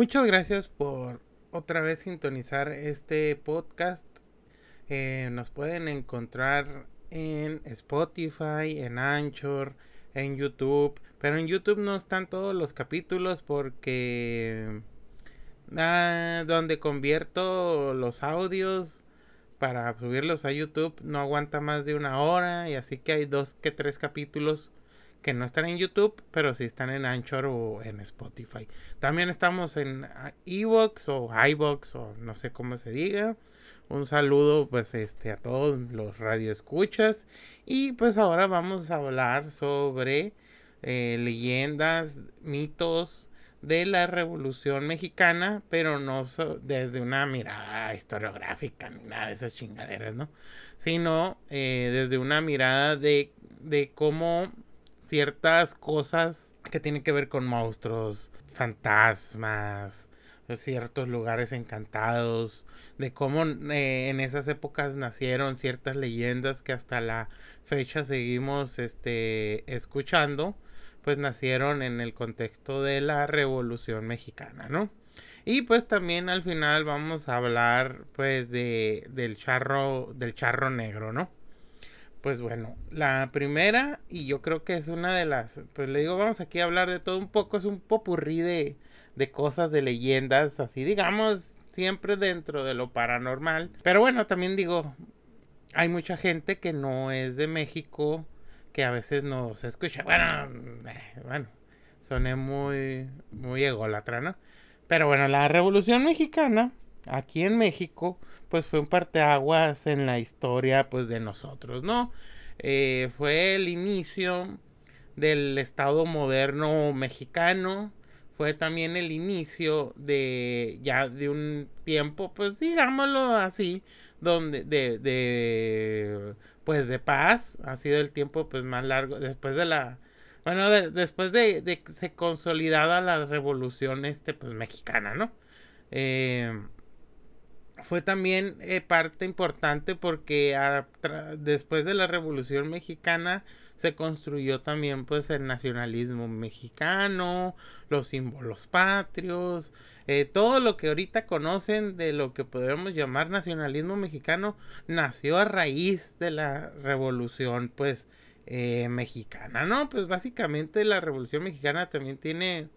Muchas gracias por otra vez sintonizar este podcast. Eh, nos pueden encontrar en Spotify, en Anchor, en YouTube. Pero en YouTube no están todos los capítulos porque ah, donde convierto los audios para subirlos a YouTube no aguanta más de una hora y así que hay dos que tres capítulos que no están en YouTube, pero sí están en Anchor o en Spotify. También estamos en Evox o iBox o no sé cómo se diga. Un saludo pues este a todos los radioescuchas y pues ahora vamos a hablar sobre eh, leyendas, mitos de la Revolución Mexicana, pero no desde una mirada historiográfica ni nada de esas chingaderas, ¿no? Sino eh, desde una mirada de, de cómo ciertas cosas que tienen que ver con monstruos, fantasmas, ciertos lugares encantados, de cómo eh, en esas épocas nacieron ciertas leyendas que hasta la fecha seguimos este, escuchando, pues nacieron en el contexto de la Revolución Mexicana, ¿no? Y pues también al final vamos a hablar pues de, del charro, del charro negro, ¿no? Pues bueno, la primera, y yo creo que es una de las, pues le digo, vamos aquí a hablar de todo un poco, es un popurrí de, de cosas, de leyendas, así digamos, siempre dentro de lo paranormal. Pero bueno, también digo, hay mucha gente que no es de México, que a veces no se escucha. Bueno, eh, bueno, soné muy, muy ególatra, ¿no? Pero bueno, la Revolución Mexicana, aquí en México, pues fue un parteaguas en la historia pues de nosotros, ¿no? Eh, fue el inicio del Estado moderno mexicano, fue también el inicio de ya de un tiempo, pues digámoslo así, donde de, de pues de paz, ha sido el tiempo pues más largo después de la bueno, después de, de se consolidada la revolución este pues mexicana, ¿no? Eh, fue también eh, parte importante porque después de la Revolución Mexicana se construyó también pues el nacionalismo mexicano, los símbolos patrios, eh, todo lo que ahorita conocen de lo que podemos llamar nacionalismo mexicano nació a raíz de la Revolución pues eh, mexicana, ¿no? Pues básicamente la Revolución Mexicana también tiene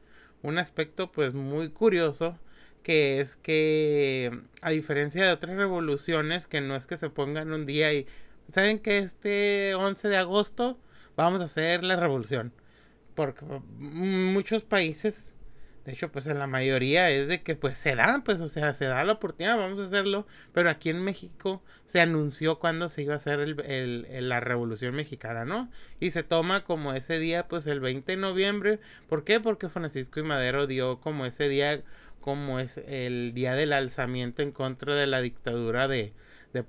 un aspecto pues muy curioso que es que a diferencia de otras revoluciones que no es que se pongan un día y saben que este 11 de agosto vamos a hacer la revolución. Porque muchos países de hecho pues en la mayoría es de que pues se da pues o sea se da la oportunidad vamos a hacerlo. Pero aquí en México se anunció cuando se iba a hacer el, la revolución mexicana no y se toma como ese día pues el 20 de noviembre. ¿por qué? porque Francisco y Madero dio como ese día como es el día del alzamiento en contra de la dictadura de,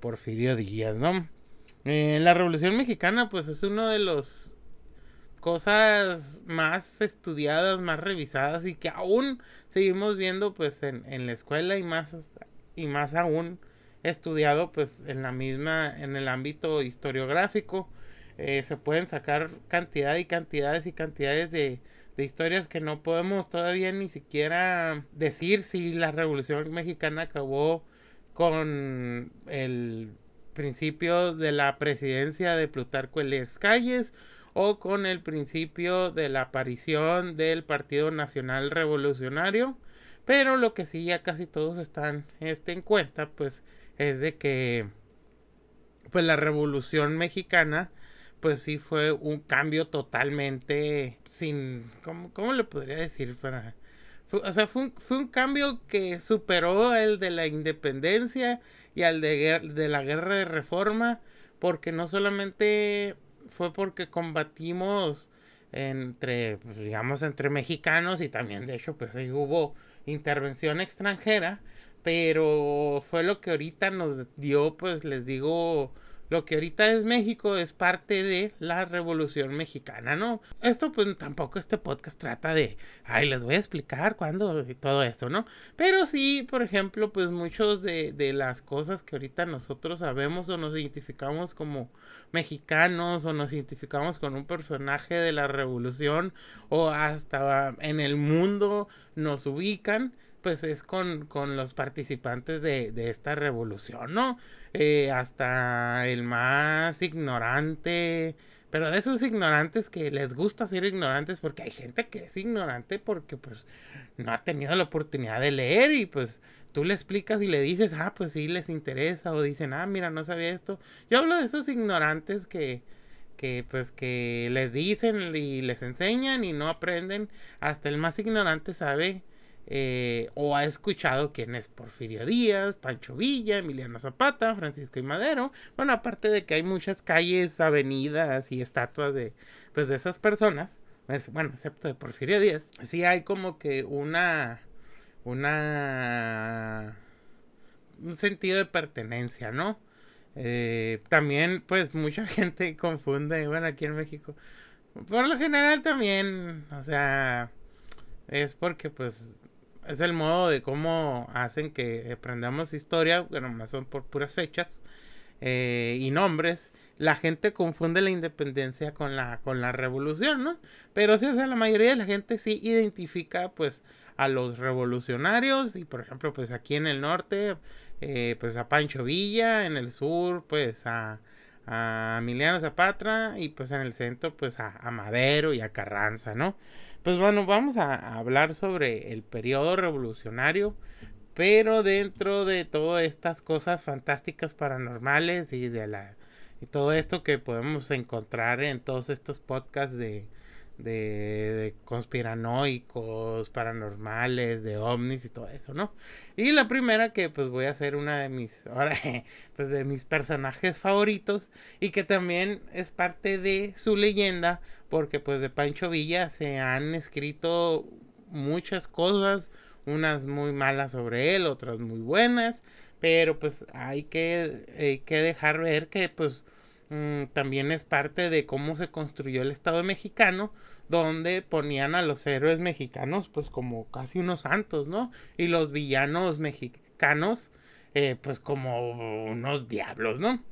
Porfirio Díaz, ¿no? Eh, la Revolución Mexicana, pues es uno de los cosas más estudiadas, más revisadas y que aún seguimos viendo pues en, en la escuela y más y más aún estudiado pues en la misma en el ámbito historiográfico eh, se pueden sacar cantidad y cantidades y cantidades de, de historias que no podemos todavía ni siquiera decir si la Revolución Mexicana acabó con el principio de la presidencia de Plutarco Elias Calles o con el principio de la aparición del Partido Nacional Revolucionario. Pero lo que sí ya casi todos están este, en cuenta, pues, es de que pues la Revolución Mexicana pues sí fue un cambio totalmente sin, ¿cómo, cómo le podría decir para... o sea, fue un, fue un cambio que superó el de la independencia y al de, de la guerra de reforma, porque no solamente fue porque combatimos entre, pues, digamos, entre mexicanos y también, de hecho, pues ahí hubo intervención extranjera, pero fue lo que ahorita nos dio, pues les digo, lo que ahorita es México es parte de la Revolución Mexicana, ¿no? Esto pues tampoco este podcast trata de, ay, les voy a explicar cuándo y todo esto, ¿no? Pero sí, por ejemplo, pues muchos de, de las cosas que ahorita nosotros sabemos o nos identificamos como mexicanos o nos identificamos con un personaje de la revolución o hasta en el mundo nos ubican pues es con, con los participantes de, de esta revolución, ¿no? Eh, hasta el más ignorante, pero de esos ignorantes que les gusta ser ignorantes, porque hay gente que es ignorante porque pues no ha tenido la oportunidad de leer y pues tú le explicas y le dices, ah, pues sí les interesa, o dicen, ah, mira, no sabía esto. Yo hablo de esos ignorantes que, que pues que les dicen y les enseñan y no aprenden. Hasta el más ignorante sabe eh, o ha escuchado quién es Porfirio Díaz, Pancho Villa, Emiliano Zapata, Francisco y Madero. Bueno, aparte de que hay muchas calles, avenidas y estatuas de, pues, de esas personas. Bueno, excepto de Porfirio Díaz. Sí hay como que una una un sentido de pertenencia, ¿no? Eh, también, pues, mucha gente confunde, bueno, aquí en México, por lo general también, o sea, es porque, pues, es el modo de cómo hacen que aprendamos historia, bueno, más son por puras fechas eh, y nombres. La gente confunde la independencia con la, con la revolución, ¿no? Pero sí, o la mayoría de la gente sí identifica, pues, a los revolucionarios y por ejemplo pues aquí en el norte eh, pues a Pancho Villa, en el sur pues a, a Emiliano Zapatra y pues en el centro pues a, Madero y a Carranza, ¿no? Pues bueno, vamos a, hablar sobre el periodo revolucionario, pero dentro de todas estas cosas fantásticas paranormales y de la y todo esto que podemos encontrar en todos estos podcasts de, de, conspiranoicos, paranormales, de ovnis y todo eso, ¿no? Y la primera que pues voy a hacer una de mis, ahora, pues de mis personajes favoritos y que también es parte de su leyenda, porque pues de Pancho Villa se han escrito muchas cosas, unas muy malas sobre él, otras muy buenas, pero pues hay que, hay que dejar ver que pues Mm, también es parte de cómo se construyó el Estado mexicano, donde ponían a los héroes mexicanos pues como casi unos santos, ¿no? Y los villanos mexicanos eh, pues como unos diablos, ¿no?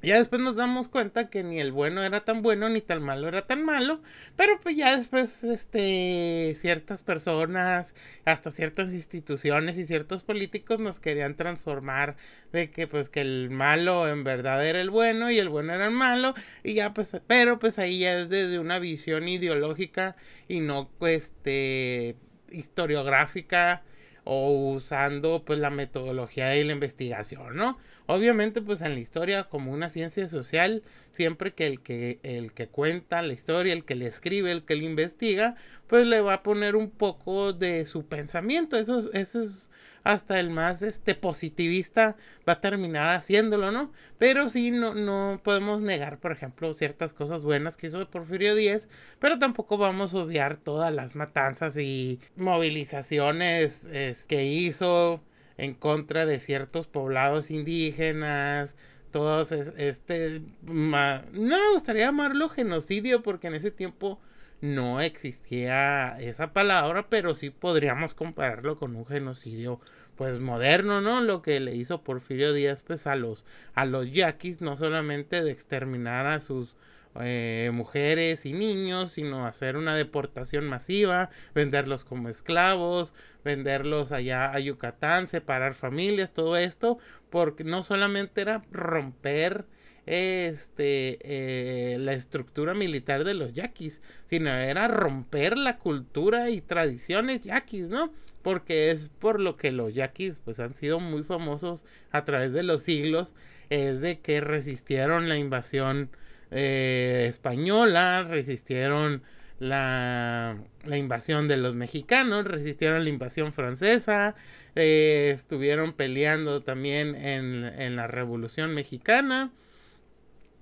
Ya después nos damos cuenta que ni el bueno era tan bueno ni tan malo era tan malo, pero pues ya después este ciertas personas, hasta ciertas instituciones y ciertos políticos nos querían transformar de que pues que el malo en verdad era el bueno y el bueno era el malo y ya pues pero pues ahí ya es desde una visión ideológica y no este historiográfica o usando pues la metodología de la investigación, ¿no? Obviamente pues en la historia como una ciencia social, siempre que el que el que cuenta la historia, el que le escribe, el que le investiga, pues le va a poner un poco de su pensamiento, eso, eso es hasta el más este positivista va a terminar haciéndolo, ¿no? Pero sí no, no podemos negar, por ejemplo, ciertas cosas buenas que hizo Porfirio Díaz, pero tampoco vamos a obviar todas las matanzas y movilizaciones que hizo en contra de ciertos poblados indígenas, todos este no me gustaría llamarlo genocidio porque en ese tiempo no existía esa palabra, pero sí podríamos compararlo con un genocidio pues moderno, ¿no? Lo que le hizo Porfirio Díaz pues a los a los yaquis no solamente de exterminar a sus eh, mujeres y niños, sino hacer una deportación masiva, venderlos como esclavos, venderlos allá a Yucatán, separar familias, todo esto, porque no solamente era romper este eh, la estructura militar de los yaquis, sino era romper la cultura y tradiciones yaquis, ¿no? Porque es por lo que los yaquis pues han sido muy famosos a través de los siglos, es de que resistieron la invasión eh, española, resistieron la, la, invasión de los mexicanos, resistieron la invasión francesa, eh, estuvieron peleando también en, en la Revolución Mexicana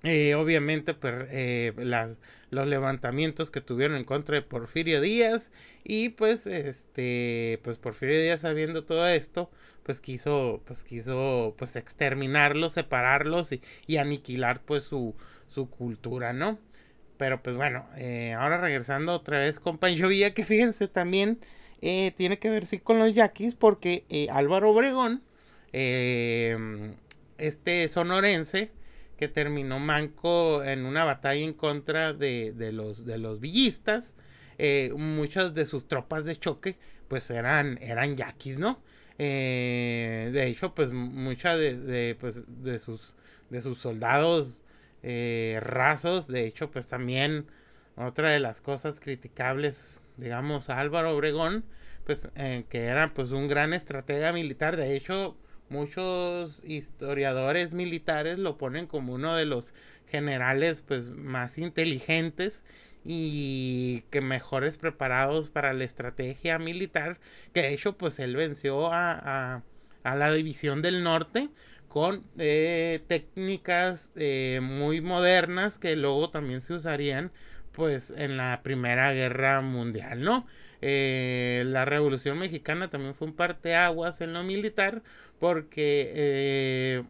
eh, obviamente, pues, eh, los levantamientos que tuvieron en contra de Porfirio Díaz. Y pues, este, pues Porfirio Díaz, sabiendo todo esto, pues quiso, pues quiso, pues exterminarlos, separarlos y, aniquilar, pues, su, su cultura, ¿no? Pero pues bueno, eh, ahora regresando otra vez con Pancho que fíjense también tiene que ver sí con los yaquis, porque Álvaro Obregón, este sonorense, que terminó manco en una batalla en contra de, de los, de los villistas. Eh, muchas de sus tropas de choque pues eran, eran yaquis, ¿no? Eh, de hecho, pues muchas de, pues, de, sus, de sus soldados eh, rasos, de hecho, pues también otra de las cosas criticables, digamos, Álvaro Obregón, pues eh, que era pues un gran estratega militar, de hecho, muchos historiadores militares lo ponen como uno de los generales pues más inteligentes y que mejores preparados para la estrategia militar que de hecho pues él venció a, a, la división del norte con eh, técnicas eh, muy modernas que luego también se usarían pues en la primera guerra mundial no eh, la revolución mexicana también fue un parteaguas en lo militar porque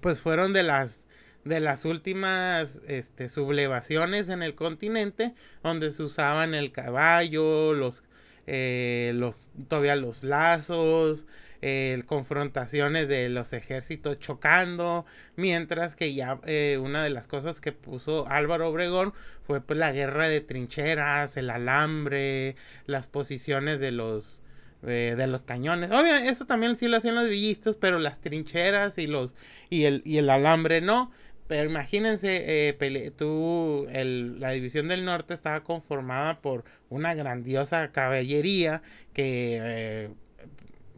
pues fueron de las de las últimas este, sublevaciones en el continente, donde se usaban el caballo, los, eh, los todavía los lazos, eh, confrontaciones de los ejércitos chocando, mientras que ya eh, una de las cosas que puso Álvaro Obregón fue pues la guerra de trincheras, el alambre, las posiciones de los de los cañones. Obviamente, eso también sí lo hacían los villistas, pero las trincheras y los y el, y el alambre no. Pero imagínense, eh, tú, el, la división del norte estaba conformada por una grandiosa caballería que, eh,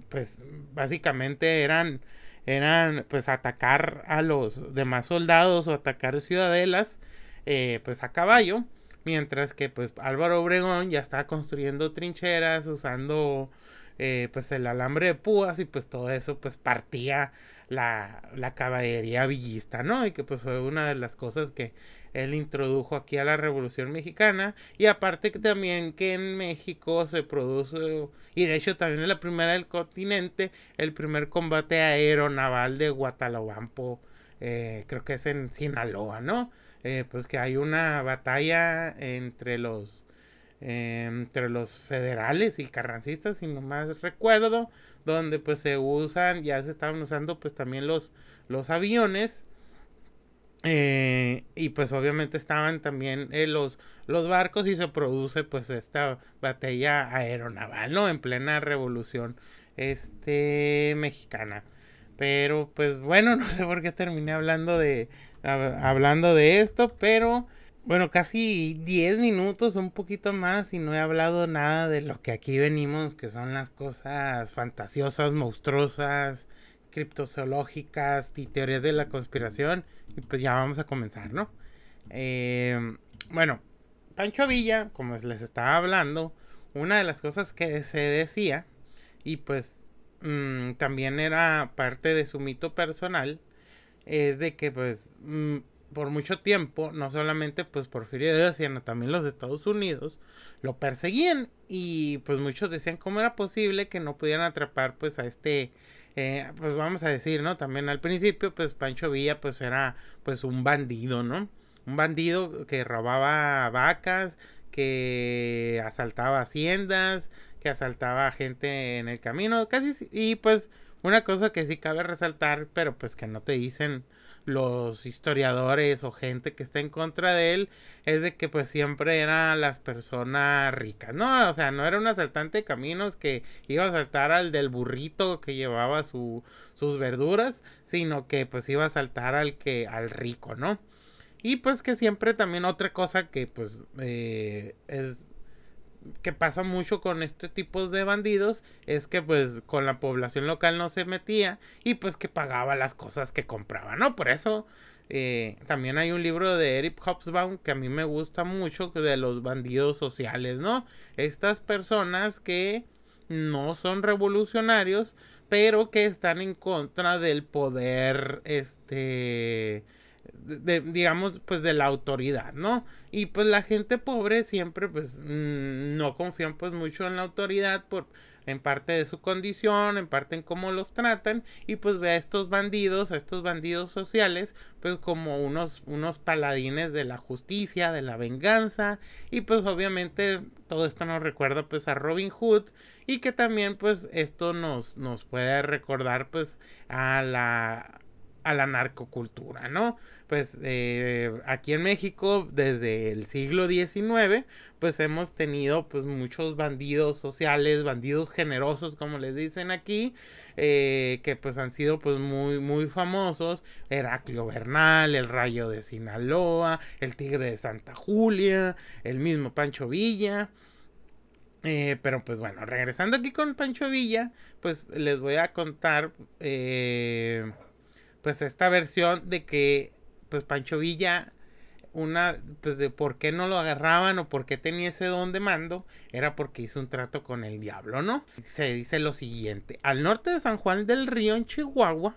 pues, básicamente eran, eran, pues, atacar a los demás soldados o atacar ciudadelas, eh, pues, a caballo. Mientras que, pues, Álvaro Obregón ya estaba construyendo trincheras, usando, pues, el alambre de púas y, pues, todo eso, pues, partía la, la caballería villista, ¿no? Y que pues fue una de las cosas que él introdujo aquí a la Revolución Mexicana y aparte que también que en México se produce y de hecho también en la primera del continente el primer combate aeronaval de Guatalobampo eh, creo que es en Sinaloa no eh, pues que hay una batalla entre los eh, entre los federales y carrancistas si no más recuerdo donde pues se usan, ya se estaban usando pues también los, los aviones. Eh, y pues obviamente estaban también eh, los, los barcos y se produce pues esta batalla aeronaval, ¿no? En plena revolución este mexicana. Pero pues bueno, no sé por qué terminé hablando de hablando de esto, pero bueno, casi 10 minutos, un poquito más, y no he hablado nada de lo que aquí venimos, que son las cosas fantasiosas, monstruosas, criptozoológicas y teorías de la conspiración. Y pues ya vamos a comenzar, ¿no? Eh, bueno, Pancho Villa, como les estaba hablando, una de las cosas que se decía, y pues mm, también era parte de su mito personal, es de que pues... Mm, por mucho tiempo, no solamente pues Porfirio Díaz, sino también los Estados Unidos, lo perseguían y pues muchos decían cómo era posible que no pudieran atrapar pues a este, eh, pues vamos a decir, ¿no? También al principio pues Pancho Villa pues era pues un bandido, ¿no? Un bandido que robaba vacas, que asaltaba haciendas, que asaltaba gente en el camino, casi, y pues una cosa que sí cabe resaltar, pero pues que no te dicen los historiadores o gente que está en contra de él es de que pues siempre eran las personas ricas, ¿no? O sea, no era un asaltante de caminos que iba a asaltar al del burrito que llevaba su, sus verduras, sino que pues iba a asaltar al que al rico, ¿no? Y pues que siempre también otra cosa que pues eh, es que pasa mucho con este tipo de bandidos es que pues con la población local no se metía y pues que pagaba las cosas que compraba, ¿no? Por eso eh, también hay un libro de Eric Hobsbawm que a mí me gusta mucho de los bandidos sociales, ¿no? Estas personas que no son revolucionarios pero que están en contra del poder este de, digamos, pues de la autoridad, ¿no? Y pues la gente pobre siempre, pues, mm, no confían pues mucho en la autoridad por, en parte de su condición, en parte en cómo los tratan, y pues ve a estos bandidos, a estos bandidos sociales, pues como unos, unos paladines de la justicia, de la venganza, y pues obviamente todo esto nos recuerda pues a Robin Hood, y que también pues esto nos, nos puede recordar pues a la a la narcocultura, ¿no? Pues eh, aquí en México desde el siglo XIX pues hemos tenido pues muchos bandidos sociales, bandidos generosos como les dicen aquí, eh, que pues han sido pues muy muy famosos, Heraclio Bernal, el Rayo de Sinaloa, el Tigre de Santa Julia, el mismo Pancho Villa. Eh, pero pues bueno, regresando aquí con Pancho Villa, pues les voy a contar eh, pues esta versión de que pues Pancho Villa una pues de por qué no lo agarraban o por qué tenía ese don de mando era porque hizo un trato con el diablo, ¿no? Se dice lo siguiente, al norte de San Juan del Río en Chihuahua,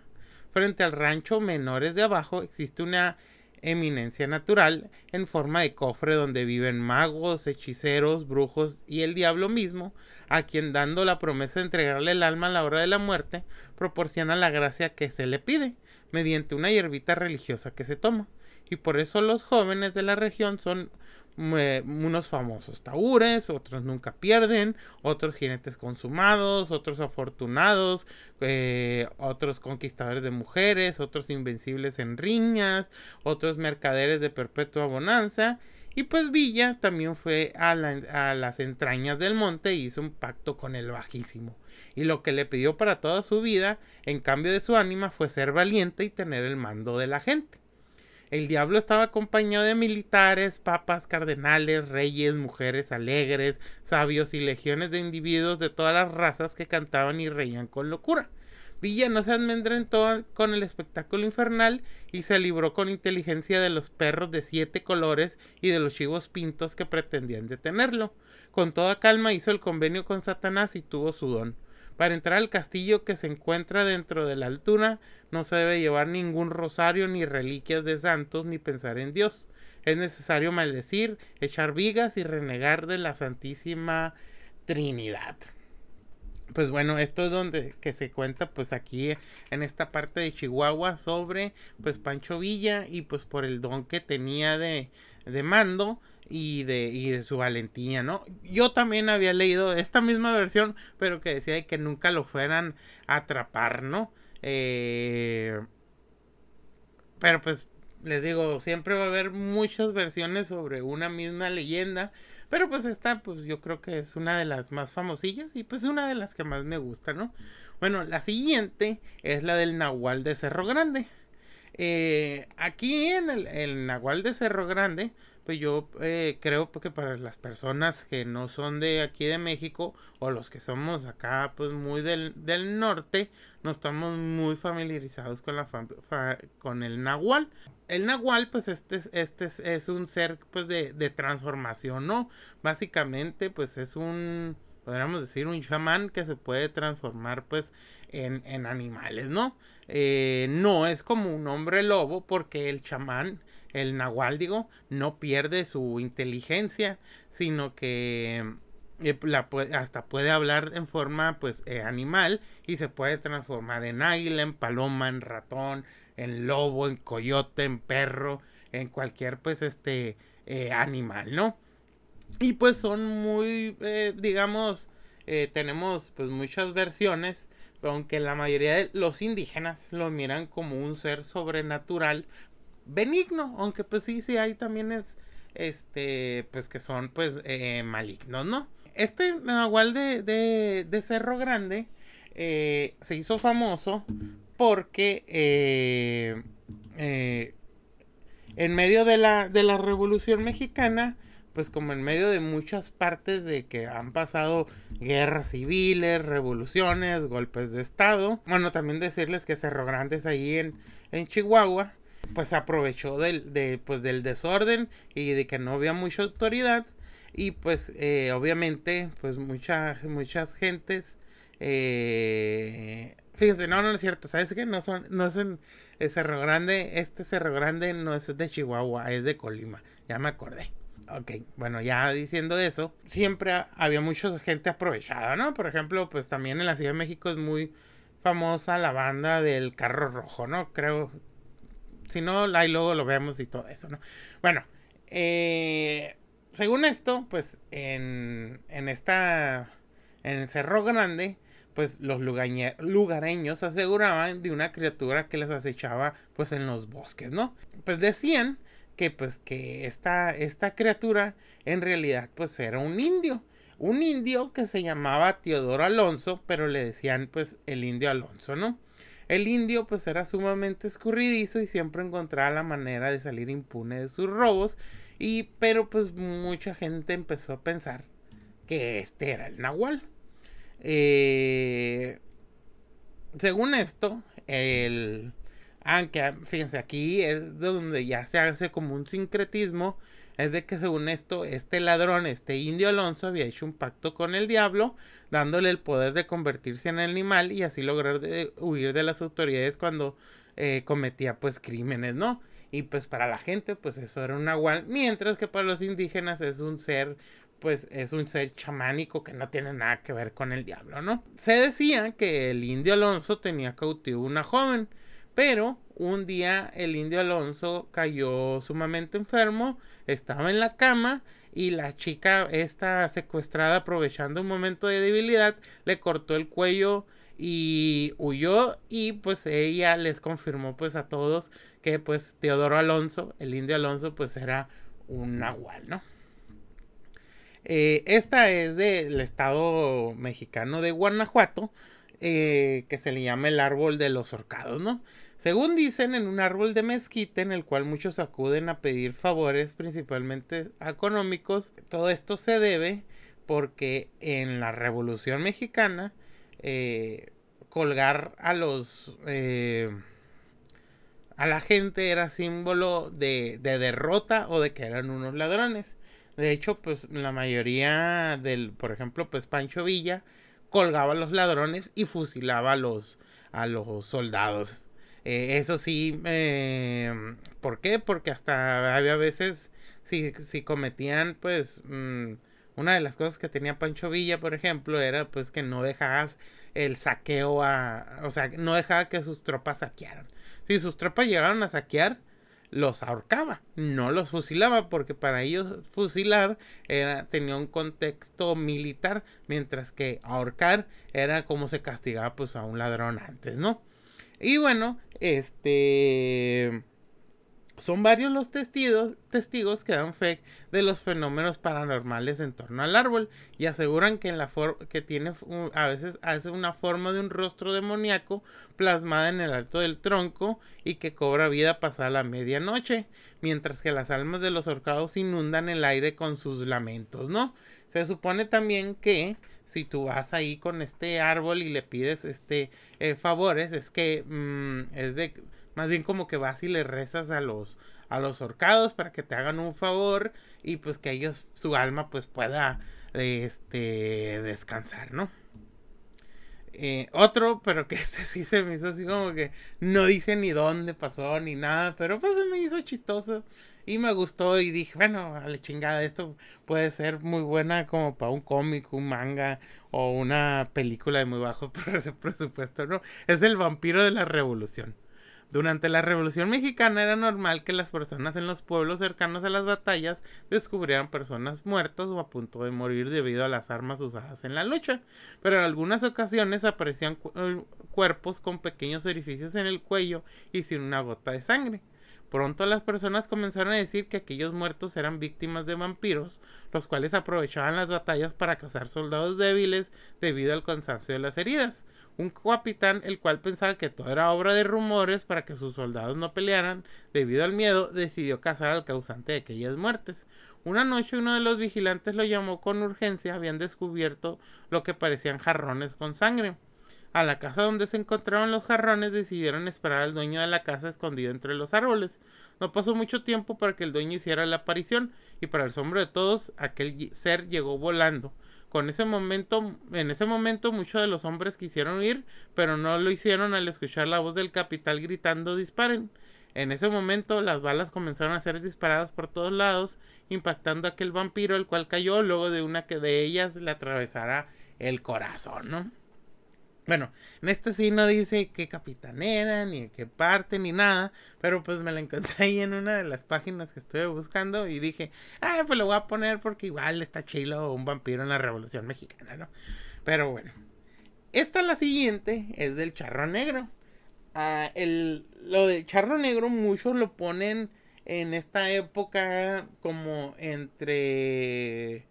frente al rancho Menores de Abajo existe una eminencia natural en forma de cofre donde viven magos, hechiceros, brujos y el diablo mismo, a quien dando la promesa de entregarle el alma a la hora de la muerte, proporciona la gracia que se le pide, mediante una hierbita religiosa que se toma. Y por eso los jóvenes de la región son unos famosos taúres, otros nunca pierden, otros jinetes consumados, otros afortunados, eh, otros conquistadores de mujeres, otros invencibles en riñas, otros mercaderes de perpetua bonanza. Y pues Villa también fue a, a las entrañas del monte y hizo un pacto con el Bajísimo. Y lo que le pidió para toda su vida, en cambio de su ánima, fue ser valiente y tener el mando de la gente. El diablo estaba acompañado de militares, papas, cardenales, reyes, mujeres alegres, sabios y legiones de individuos de todas las razas que cantaban y reían con locura. Villa no se amedrentó con el espectáculo infernal y se libró con inteligencia de los perros de siete colores y de los chivos pintos que pretendían detenerlo. Con toda calma hizo el convenio con Satanás y tuvo su don. Para entrar al castillo que se encuentra dentro de la altura no se debe llevar ningún rosario ni reliquias de santos ni pensar en Dios. Es necesario maldecir, echar vigas y renegar de la Santísima Trinidad. Pues bueno, esto es donde que se cuenta pues aquí en esta parte de Chihuahua sobre pues Pancho Villa y pues por el don que tenía de, de mando y de, y de su valentía, ¿no? Yo también había leído esta misma versión, pero que decía que nunca lo fueran a atrapar, ¿no? Eh, pero pues les digo, siempre va a haber muchas versiones sobre una misma leyenda. Pero pues esta, pues yo creo que es una de las más famosillas y pues una de las que más me gusta, ¿no? Bueno, la siguiente es la del Nahual de Cerro Grande. Eh, aquí en el, el Nahual de Cerro Grande, pues yo eh, creo que para las personas que no son de aquí de México o los que somos acá pues muy del, norte, no estamos muy familiarizados con, la con el nahual. El nahual pues este, este es, un ser pues de, transformación, ¿no? Básicamente pues es un, podríamos decir, un chamán que se puede transformar pues en, en animales, ¿no? Eh, no es como un hombre lobo porque el chamán el nahual, digo, no pierde su inteligencia, sino que eh, la hasta puede hablar en forma pues eh, animal y se puede transformar en águila, en paloma, en ratón, en lobo, en coyote, en perro, en cualquier pues este eh, animal, ¿no? Y pues son muy, digamos, tenemos pues muchas versiones, aunque la mayoría de los indígenas lo miran como un ser sobrenatural benigno, aunque pues sí, sí hay también es, este, pues que son pues eh, malignos, ¿no? Este Nahual de, de, Cerro Grande eh, se hizo famoso porque eh, en medio de la, de la Revolución Mexicana, pues como en medio de muchas partes de que han pasado guerras civiles, revoluciones, golpes de Estado, bueno, también decirles que Cerro Grande es ahí en, en Chihuahua, pues aprovechó del, de, pues, del desorden y de que no había mucha autoridad y pues eh, obviamente pues muchas muchas gentes eh, fíjense no no es cierto sabes qué no son no es en el Cerro Grande este Cerro Grande no es de Chihuahua es de Colima ya me acordé Ok, bueno, ya diciendo eso, siempre había mucha gente aprovechada, ¿no? Por ejemplo, pues también en la Ciudad de México es muy famosa la banda del carro rojo, ¿no? Creo, si no, ahí luego lo vemos y todo eso, ¿no? Bueno, eh, según esto, pues en, en esta, en el Cerro Grande, pues los lugareños aseguraban de una criatura que les acechaba pues en los bosques, ¿no? Pues decían que pues que esta, esta criatura en realidad pues era un indio, un indio que se llamaba Teodoro Alonso, pero le decían pues el indio Alonso, ¿no? El indio pues era sumamente escurridizo y siempre encontraba la manera de salir impune de sus robos y pero pues mucha gente empezó a pensar que este era el nahual. Eh, según esto, el... Aunque, fíjense, aquí es donde ya se hace como un sincretismo. Es de que según esto, este ladrón, este indio Alonso, había hecho un pacto con el diablo, dándole el poder de convertirse en animal y así lograr huir de las autoridades cuando eh, cometía pues crímenes, ¿no? Y pues para la gente, pues eso era un nahual, mientras que para los indígenas es un ser pues es un ser chamánico que no tiene nada que ver con el diablo, ¿no? Se decía que el indio Alonso tenía cautivo una joven, pero un día el indio Alonso cayó sumamente enfermo, estaba en la cama y la chica, esta secuestrada, aprovechando un momento de debilidad, le cortó el cuello y huyó y pues ella les confirmó pues a todos que pues Teodoro Alonso, el indio Alonso, pues era un nahual, ¿no? Eh, esta es del estado mexicano de Guanajuato, eh, que se le llama el árbol de los horcados, ¿no? Según dicen, en un árbol de mezquite en el cual muchos acuden a pedir favores, principalmente económicos, todo esto se debe porque en la Revolución Mexicana, eh, colgar a los... a la gente era símbolo de derrota o de que eran unos ladrones. De hecho, pues la mayoría del, por ejemplo, pues Pancho Villa colgaba a los ladrones y fusilaba a los, a los soldados. Eh, eso sí, eh, ¿por qué? Porque hasta había veces, si, si cometían, pues, mm, una de las cosas que tenía Pancho Villa, por ejemplo, era pues que no dejabas el saqueo a, o sea, no dejaba que sus tropas saquearan. Si sus tropas llegaron a saquear, los ahorcaba, no los fusilaba, porque para ellos fusilar era, tenía un contexto militar, mientras que ahorcar era como se castigaba pues a un ladrón antes, ¿no? Y bueno, este son varios los testigos, testigos que dan fe de los fenómenos paranormales en torno al árbol y aseguran que, en la que tiene a veces hace una forma de un rostro demoníaco plasmada en el alto del tronco y que cobra vida pasada la medianoche, mientras que las almas de los horcados inundan el aire con sus lamentos, ¿no? Se supone también que si tú vas ahí con este árbol y le pides este eh, favores, es que mm, es de más bien como que vas y le rezas a los a los horcados para que te hagan un favor y pues que ellos su alma pues pueda este descansar, ¿no? Eh, otro, pero que este sí se me hizo así como que no dice ni dónde pasó ni nada, pero pues se me hizo chistoso y me gustó y dije, bueno, a la chingada, esto puede ser muy buena como para un cómic, un manga o una película de muy bajo presupuesto, ¿no? Es el vampiro de la revolución. Durante la Revolución Mexicana era normal que las personas en los pueblos cercanos a las batallas descubrieran personas muertas o a punto de morir debido a las armas usadas en la lucha, pero en algunas ocasiones aparecían eh, cuerpos con pequeños orificios en el cuello y sin una gota de sangre. Pronto las personas comenzaron a decir que aquellos muertos eran víctimas de vampiros, los cuales aprovechaban las batallas para cazar soldados débiles debido al cansancio de las heridas. Un capitán, el cual pensaba que todo era obra de rumores para que sus soldados no pelearan debido al miedo, decidió cazar al causante de aquellas muertes. Una noche uno de los vigilantes lo llamó con urgencia, habían descubierto lo que parecían jarrones con sangre. A la casa donde se encontraban los jarrones decidieron esperar al dueño de la casa escondido entre los árboles. No pasó mucho tiempo para que el dueño hiciera la aparición y para el asombro de todos aquel ser llegó volando. Con ese momento, en ese momento muchos de los hombres quisieron huir, pero no lo hicieron al escuchar la voz del capitán gritando disparen. En ese momento las balas comenzaron a ser disparadas por todos lados, impactando a aquel vampiro, el cual cayó luego de una que de ellas le atravesara el corazón, ¿no? Bueno, en este sí no dice qué capitán era, ni qué parte, ni nada. Pero pues me la encontré ahí en una de las páginas que estuve buscando y dije, ah, pues lo voy a poner porque igual está chilo un vampiro en la Revolución Mexicana, ¿no? Pero bueno. esta la siguiente es del charro negro. Ah, el, lo del charro negro muchos lo ponen en esta época como entre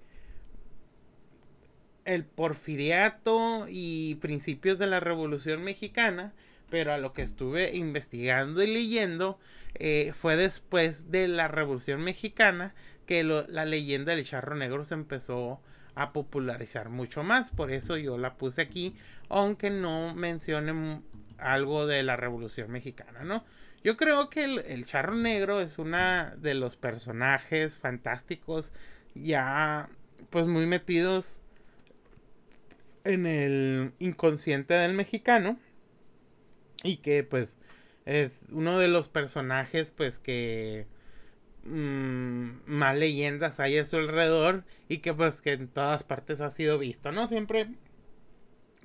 el porfiriato y principios de la Revolución Mexicana, pero a lo que estuve investigando y leyendo eh, fue después de la Revolución Mexicana que la leyenda del charro negro se empezó a popularizar mucho más, por eso yo la puse aquí, aunque no mencione algo de la Revolución Mexicana, ¿no? Yo creo que el, charro negro es una de los personajes fantásticos ya pues muy metidos en el inconsciente del mexicano y que pues es uno de los personajes pues que mmm, más leyendas hay a su alrededor y que pues que en todas partes ha sido visto, ¿no? Siempre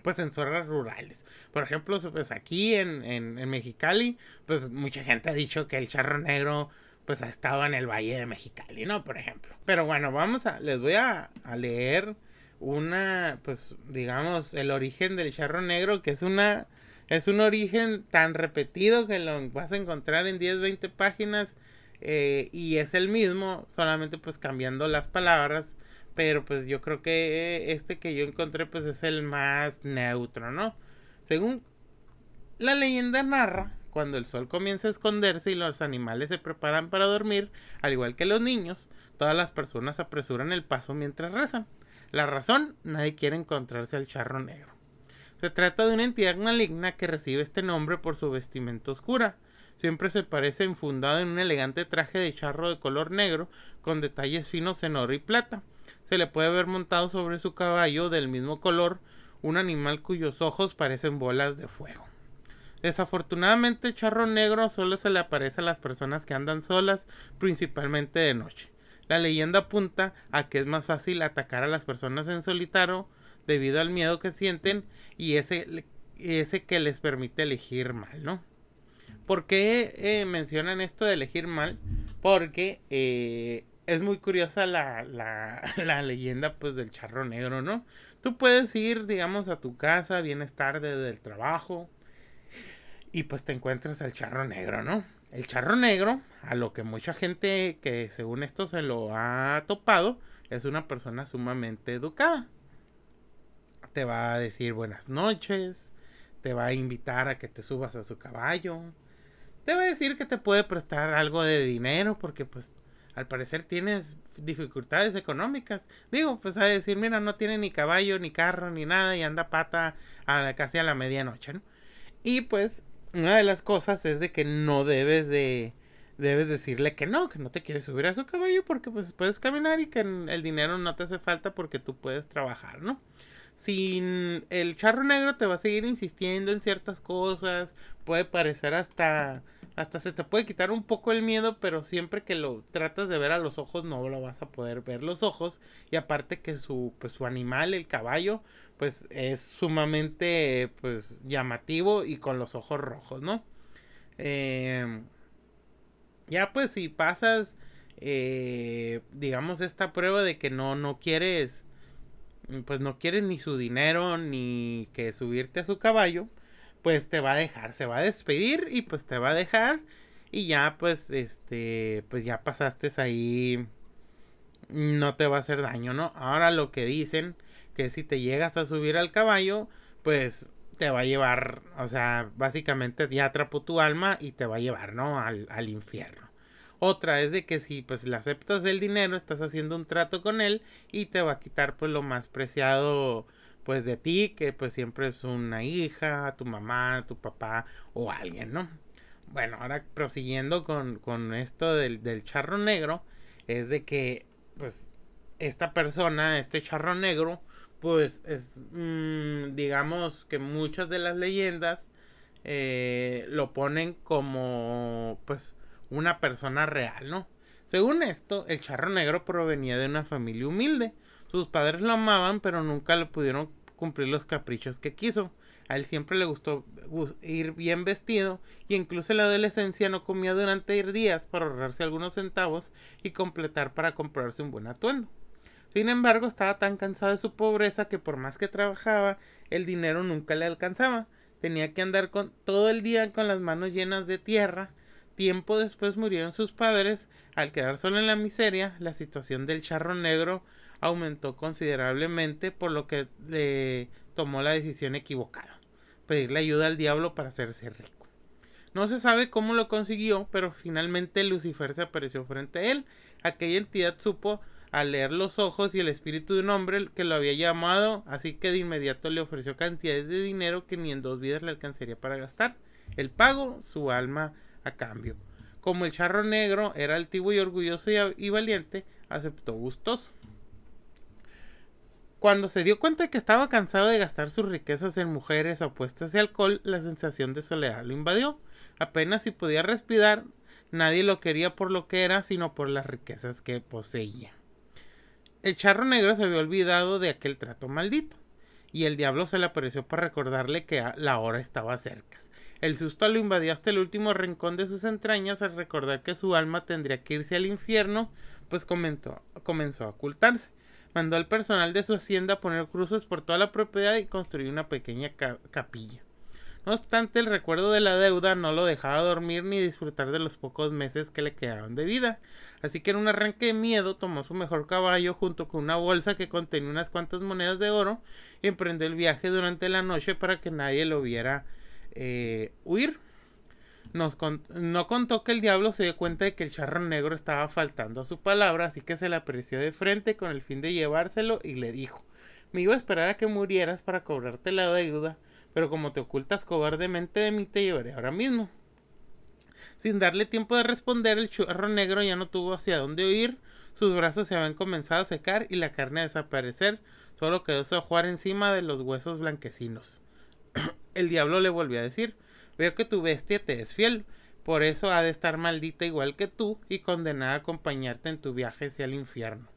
pues en zonas rurales. Por ejemplo, pues aquí en, en, Mexicali, pues mucha gente ha dicho que el charro negro pues ha estado en el Valle de Mexicali, ¿no? Por ejemplo. Pero bueno, vamos a, les voy a, a leer una, pues digamos, el origen del charro negro, que es una, es un origen tan repetido que lo vas a encontrar en 10, 20 páginas eh, y es el mismo, solamente pues cambiando las palabras pero pues yo creo que este que yo encontré pues es el más neutro, ¿no? Según la leyenda narra, cuando el sol comienza a esconderse y los animales se preparan para dormir, al igual que los niños, todas las personas apresuran el paso mientras rezan. La razón, nadie quiere encontrarse al charro negro. Se trata de una entidad maligna que recibe este nombre por su vestimenta oscura. Siempre se parece enfundado en un elegante traje de charro de color negro con detalles finos en oro y plata se le puede ver montado sobre su caballo del mismo color un animal cuyos ojos parecen bolas de fuego. Desafortunadamente el charro negro solo se le aparece a las personas que andan solas, principalmente de noche. La leyenda apunta a que es más fácil atacar a las personas en solitario debido al miedo que sienten y ese, ese que les permite elegir mal, ¿no? ¿Por qué eh, mencionan esto de elegir mal? Porque eh, es muy curiosa la, la, leyenda pues del charro negro, ¿no? Tú puedes ir, digamos, a tu casa, vienes tarde del trabajo y pues te encuentras al charro negro, ¿no? El charro negro, a lo que mucha gente que según esto se lo ha topado, es una persona sumamente educada. Te va a decir buenas noches, te va a invitar a que te subas a su caballo, te va a decir que te puede prestar algo de dinero porque pues al parecer tienes dificultades económicas. Digo, pues a decir, mira, no tiene ni caballo, ni carro, ni nada, y anda pata a casi a la medianoche, ¿no? Y pues, una de las cosas es de que no debes de debes decirle que no, que no te quieres subir a su caballo porque pues puedes caminar y que el dinero no te hace falta porque tú puedes trabajar, ¿no? Sin el charro negro te va a seguir insistiendo en ciertas cosas, puede parecer hasta hasta se te puede quitar un poco el miedo, pero siempre que lo tratas de ver a los ojos no lo vas a poder ver los ojos y aparte que su pues su animal, el caballo, pues es sumamente pues llamativo y con los ojos rojos, ¿no? Em, ya pues si pasas eh, digamos esta prueba de que no no quieres pues no quieres ni su dinero ni que subirte a su caballo pues te va a dejar, se va a despedir y pues te va a dejar y ya pues este pues ya pasaste ahí no te va a hacer daño, ¿no? Ahora lo que dicen que si te llegas a subir al caballo, pues te va a llevar, o sea, básicamente ya atrapó tu alma y te va a llevar, ¿no? Al, al infierno. Otra es de que si pues le aceptas el dinero, estás haciendo un trato con él y te va a quitar pues lo más preciado pues de ti, que pues siempre es una hija, tu mamá, tu papá o alguien, ¿no? Bueno, ahora prosiguiendo con, con esto del, del, charro negro, es de que pues esta persona, este charro negro, pues es, mmm, digamos que muchas de las leyendas eh, lo ponen como pues una persona real, ¿no? Según esto, el charro negro provenía de una familia humilde, sus padres lo amaban, pero nunca le pudieron cumplir los caprichos que quiso. A él siempre le gustó ir bien vestido y incluso en la adolescencia no comía durante días para ahorrarse algunos centavos y completar para comprarse un buen atuendo. Sin embargo, estaba tan cansado de su pobreza que por más que trabajaba, el dinero nunca le alcanzaba. Tenía que andar con, todo el día con las manos llenas de tierra. Tiempo después murieron sus padres. Al quedar solo en la miseria, la situación del charro negro aumentó considerablemente, por lo que le tomó la decisión equivocada. Pedirle ayuda al diablo para hacerse rico. No se sabe cómo lo consiguió, pero finalmente Lucifer se apareció frente a él. Aquella entidad supo al leer los ojos y el espíritu de un hombre que lo había llamado, así que de inmediato le ofreció cantidades de dinero que ni en dos vidas le alcanzaría para gastar. El pago, su alma a cambio. Como el charro negro era altivo y orgulloso y, valiente, aceptó gustoso. Cuando se dio cuenta de que estaba cansado de gastar sus riquezas en mujeres, apuestas y alcohol, la sensación de soledad lo invadió. Apenas si podía respirar, nadie lo quería por lo que era, sino por las riquezas que poseía. El charro negro se había olvidado de aquel trato maldito, y el diablo se le apareció para recordarle que la hora estaba cerca. El susto lo invadió hasta el último rincón de sus entrañas al recordar que su alma tendría que irse al infierno, pues comenzó a ocultarse. Mandó al personal de su hacienda a poner cruces por toda la propiedad y construir una pequeña capilla. No obstante, el recuerdo de la deuda no lo dejaba dormir ni disfrutar de los pocos meses que le quedaban de vida. Así que en un arranque de miedo tomó su mejor caballo junto con una bolsa que contenía unas cuantas monedas de oro y emprendió el viaje durante la noche para que nadie lo viera eh, huir. Nos no contó que el diablo se dio cuenta de que el charro negro estaba faltando a su palabra, así que se le apreció de frente con el fin de llevárselo y le dijo Me iba a esperar a que murieras para cobrarte la deuda pero como te ocultas cobardemente de mí, te llevaré ahora mismo. Sin darle tiempo de responder, el churro negro ya no tuvo hacia dónde huir, sus brazos se habían comenzado a secar y la carne a desaparecer, solo quedó su ajuar encima de los huesos blanquecinos. El diablo le volvió a decir, veo que tu bestia te es fiel, por eso ha de estar maldita igual que tú y condenada a acompañarte en tu viaje hacia el infierno.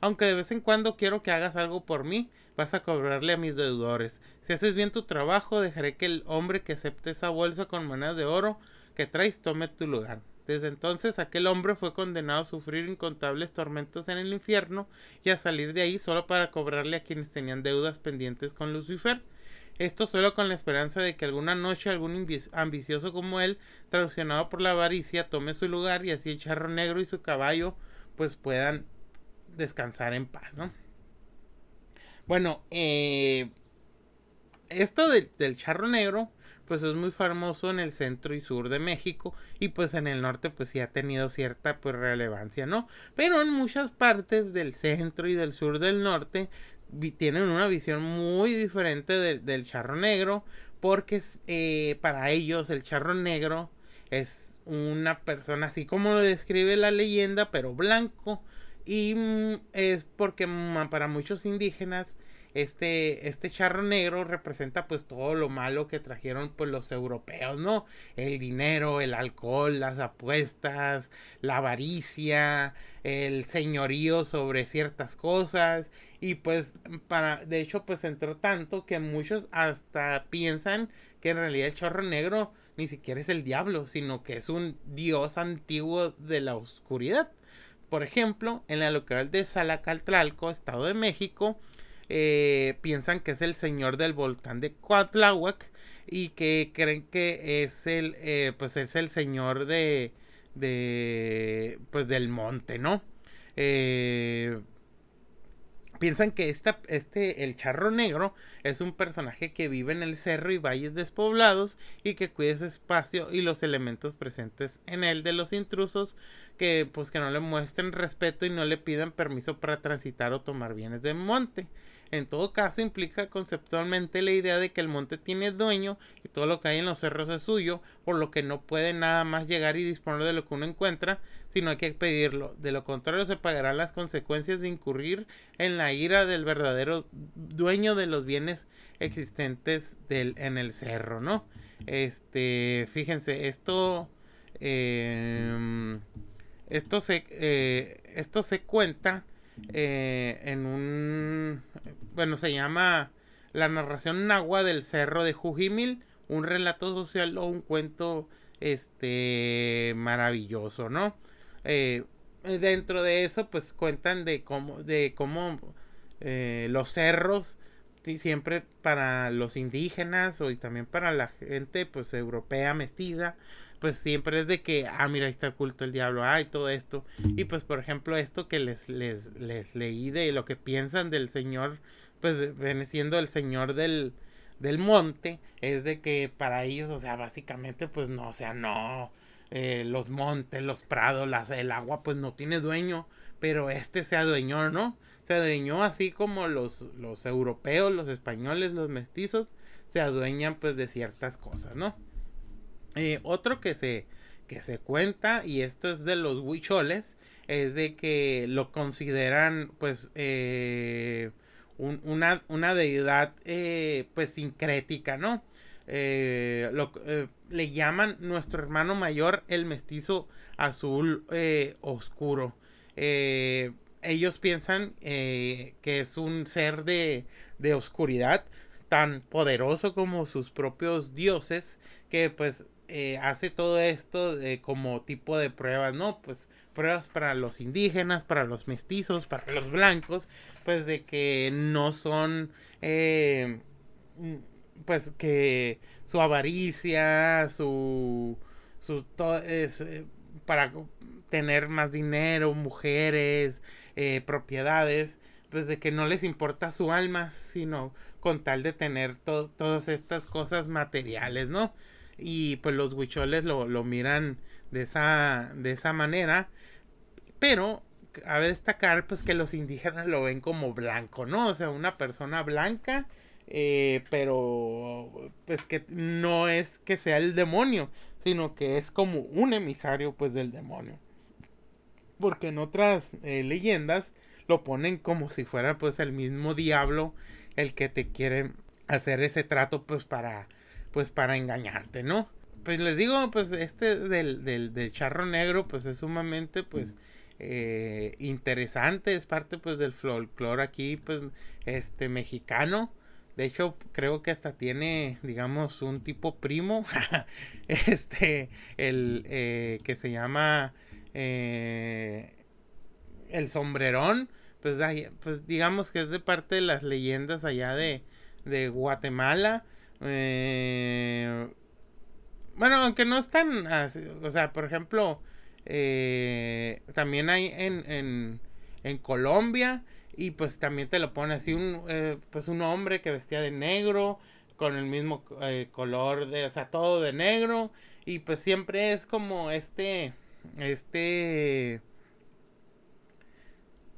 Aunque de vez en cuando quiero que hagas algo por mí, vas a cobrarle a mis deudores. Si haces bien tu trabajo, dejaré que el hombre que acepte esa bolsa con monedas de oro que traes tome tu lugar. Desde entonces aquel hombre fue condenado a sufrir incontables tormentos en el infierno y a salir de ahí solo para cobrarle a quienes tenían deudas pendientes con Lucifer. Esto solo con la esperanza de que alguna noche algún ambicioso como él, traicionado por la avaricia, tome su lugar y así el charro negro y su caballo pues puedan descansar en paz, ¿no? Bueno, eh, esto del charro negro, pues es muy famoso en el centro y sur de México y pues en el norte pues sí ha tenido cierta pues relevancia, ¿no? Pero en muchas partes del centro y del sur del norte tienen una visión muy diferente del charro negro porque eh, para ellos el charro negro es una persona así como lo describe la leyenda pero blanco y mm, es porque mm, para muchos indígenas este, este charro negro representa pues todo lo malo que trajeron pues los europeos, ¿no? El dinero, el alcohol, las apuestas, la avaricia, el señorío sobre ciertas cosas y pues para, de hecho pues entró tanto que muchos hasta piensan que en realidad el charro negro ni siquiera es el diablo, sino que es un dios antiguo de la oscuridad. Por ejemplo, en la localidad de Salacaltralco, Estado de México, eh, piensan que es el señor del volcán de Coatláhuac y que creen que es el, eh, pues es el señor de, de, pues del monte, ¿no? Eh, piensan que esta, este, el charro negro es un personaje que vive en el cerro y valles despoblados y que cuida ese espacio y los elementos presentes en él de los intrusos que pues que no le muestren respeto y no le pidan permiso para transitar o tomar bienes del monte. En todo caso, implica conceptualmente la idea de que el monte tiene dueño y todo lo que hay en los cerros es suyo, por lo que no puede nada más llegar y disponer de lo que uno encuentra, sino hay que pedirlo. De lo contrario, se pagarán las consecuencias de incurrir en la ira del verdadero dueño de los bienes existentes en el cerro, ¿no? Este, fíjense, esto, em, esto se, eh, esto se cuenta eh, en un, bueno, se llama La narración nahua del Cerro de Jujimil, un relato social o un cuento este maravilloso, ¿no? Eh, dentro de eso, pues cuentan de cómo, de cómo eh, los cerros siempre para los indígenas o y también para la gente pues europea mestiza pues siempre es de que ah mira ahí está oculto el diablo ay todo esto y pues por ejemplo esto que les les les leí de lo que piensan del señor pues viene siendo el señor del del monte es de que para ellos o sea básicamente pues no o sea no eh, los montes, los prados, el agua, pues no tiene dueño, pero este se adueñó, ¿no? Se adueñó así como los, los europeos, los españoles, los mestizos, se adueñan pues de ciertas cosas, ¿no? Eh, otro que se, que se cuenta, y esto es de los huicholes, es de que lo consideran pues eh, una, una deidad pues sincrética, ¿no? Eh, lo, eh, le llaman nuestro hermano mayor el mestizo azul eh, oscuro. ellos piensan que es un ser de, de oscuridad tan poderoso como sus propios dioses que pues hace todo esto de, como tipo de pruebas, ¿no? Pues pruebas para los indígenas, para los mestizos, para los blancos, pues de que no son pues que su avaricia, su, su todo es eh, para tener más dinero, mujeres, eh, propiedades, pues de que no les importa su alma, sino con tal de tener todas estas cosas materiales, ¿no? Y pues los huicholes lo, lo miran de esa, de esa manera, pero cabe destacar pues que los indígenas lo ven como blanco, ¿no? O sea, una persona blanca eh, pero pues que no es que sea el demonio, sino que es como un emisario pues del demonio. Porque en otras eh, leyendas lo ponen como si fuera pues el mismo diablo el que te quiere hacer ese trato pues para pues para engañarte, ¿no? Pues les digo, pues este del, del, del charro negro pues es sumamente pues eh, interesante, es parte pues del folclore aquí pues este mexicano de hecho, creo que hasta tiene, digamos, un tipo primo. este, el eh, que se llama eh, el sombrerón. Pues, pues digamos que es de parte de las leyendas allá de, de Guatemala. Eh, bueno, aunque no están o sea, por ejemplo, también hay en, en, en Colombia y pues también te lo pone así un eh, pues un hombre que vestía de negro con el mismo eh, color de o sea todo de negro y pues siempre es como este este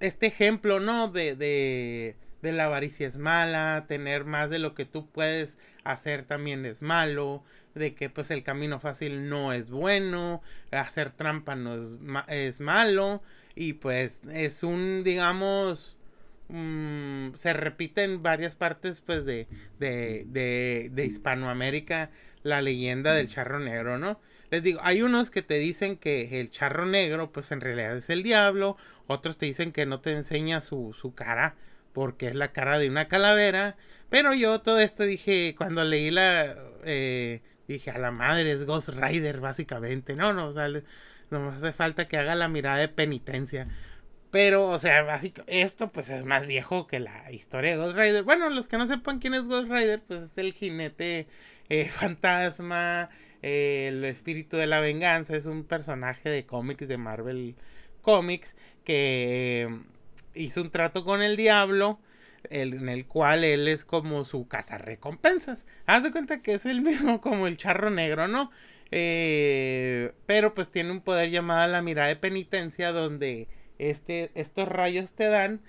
este ejemplo no de de la avaricia es mala tener más de lo que tú puedes hacer también es malo de que pues el camino fácil no es bueno hacer trampa no es, es malo y pues es un digamos Mm, se repite en varias partes pues de, de, de, de, Hispanoamérica la leyenda del charro negro, ¿no? Les digo, hay unos que te dicen que el charro negro pues en realidad es el diablo, otros te dicen que no te enseña su, su cara porque es la cara de una calavera, pero yo todo esto dije, cuando leí la, eh, dije, a la madre es Ghost Rider básicamente, no, no, o sea, no hace falta que haga la mirada de penitencia. Pero, o sea, básicamente, esto pues es más viejo que la historia de Ghost Rider. Bueno, los que no sepan quién es Ghost Rider, pues es el jinete eh, fantasma, el espíritu de la venganza. Es un personaje de cómics de Marvel Comics que eh, hizo un trato con el diablo. en el cual él es como su recompensas. Haz de cuenta que es el mismo como el charro negro, ¿no? Eh, pero pues tiene un poder llamado la mirada de penitencia donde este, estos rayos te dan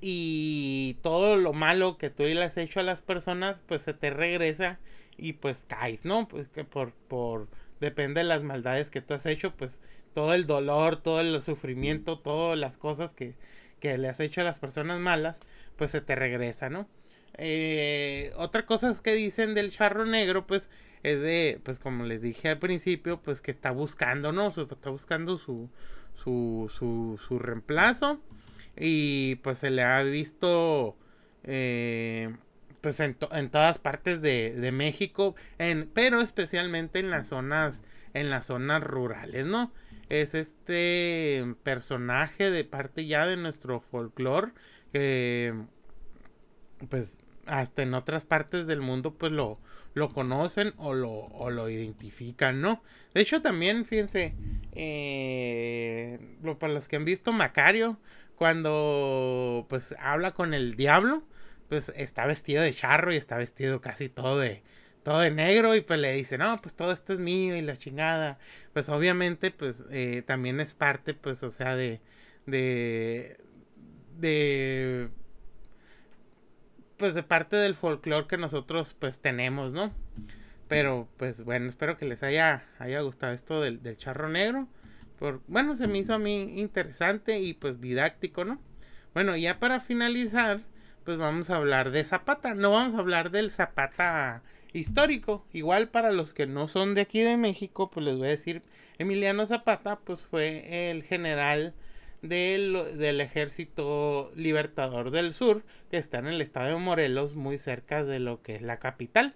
y todo lo malo que tú le has hecho a las personas, pues se te regresa y pues caes, ¿no? Pues que por, por, depende de las maldades que tú has hecho, pues todo el dolor, todo el sufrimiento, todas las cosas que, que le has hecho a las personas malas, pues se te regresa, ¿no? Eh, otra cosa que dicen del charro negro, pues es de, pues como les dije al principio, pues que está buscando, ¿no? está buscando su, su, su, su reemplazo. Y pues se le ha visto eh, pues en, en, todas partes de, de México, en, pero especialmente en las zonas en las zonas rurales, ¿no? Es este personaje de parte ya de nuestro folclore que pues hasta en otras partes del mundo pues lo, lo conocen o lo, o lo identifican, ¿no? De hecho también, fíjense, eh, para los que han visto Macario, cuando pues habla con el diablo, pues está vestido de charro y está vestido casi todo de, todo de negro y pues le dice, no, pues todo esto es mío y la chingada. Pues obviamente pues eh, también es parte pues o sea de, de, de pues de parte del folclore que nosotros pues tenemos, ¿no? Pero pues bueno, espero que les haya, haya gustado esto del, charro negro. Por, bueno, se me hizo a mí interesante y pues didáctico, ¿no? Bueno, ya para finalizar, pues vamos a hablar de Zapata. No vamos a hablar del Zapata histórico. Igual para los que no son de aquí de México, pues les voy a decir, Emiliano Zapata, pues fue el general del, Ejército Libertador del Sur, que está en el estado de Morelos, muy cerca de lo que es la capital.